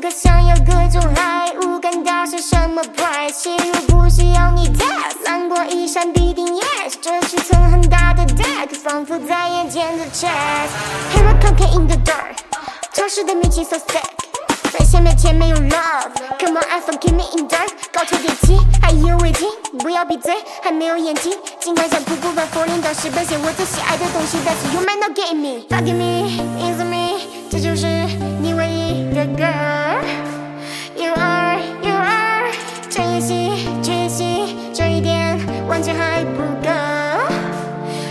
可想要各种爱，无感到是什么 price？心如不需要你 test，蓝光一闪必定 yes，这是层很大的 deck，仿佛在眼前的 chess。Here I come in the dark，潮湿的名气 so sick，在线面前没有 love，Come on iPhone keep me in dark，高潮迭起，还意犹未尽，不要闭嘴，还没有眼睛，尽管想瀑布般佛林到石板写我最喜爱的东西，That's you might not get me，forgive me，is me，这就是你唯一的 girl。点完全还不够。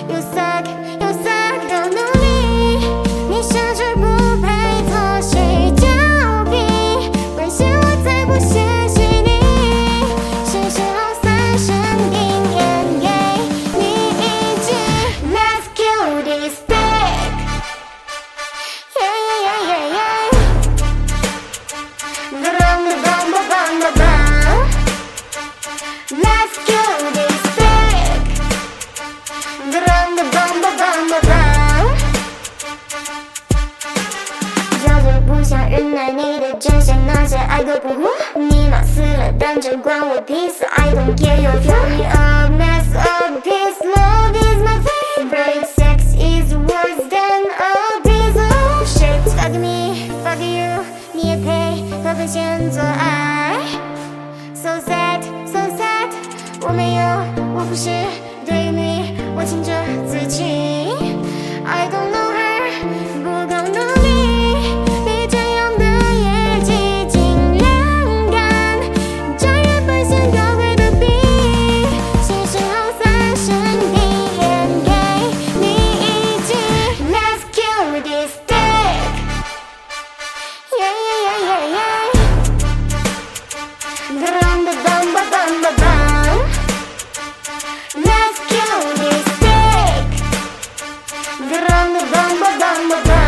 You suck, you suck，都努力，你甚至不配做谁交臂。危险我才不嫌弃你，是时候三声定言给你一句。Let's kill this dick. Yeah, yeah, yeah, yeah, yeah. Brum, brum, brum, brum, brum. Let's kill this dick. 真相，那些爱都不顾。你妈死了，但这关我屁事。I don't care your fury a mess a piece. Love is my favorite. Sex is worse than a piece of shit. Fuck me, fuck you，你也配和本先做爱？So sad, so sad，我没有，我不是。 run, run, run, run, run.